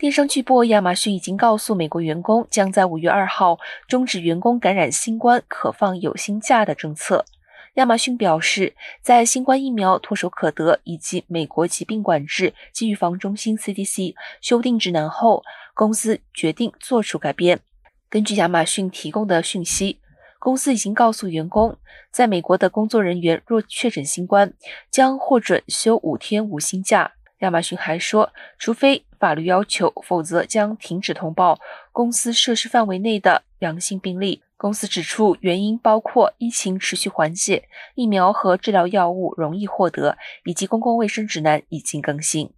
电商巨擘亚马逊已经告诉美国员工，将在五月二号终止员工感染新冠可放有薪假的政策。亚马逊表示，在新冠疫苗唾手可得以及美国疾病管制及预防中心 （CDC） 修订指南后，公司决定做出改变。根据亚马逊提供的讯息，公司已经告诉员工，在美国的工作人员若确诊新冠，将获准休五天无薪假。亚马逊还说，除非法律要求，否则将停止通报公司设施范围内的阳性病例。公司指出，原因包括疫情持续缓解、疫苗和治疗药物容易获得，以及公共卫生指南已经更新。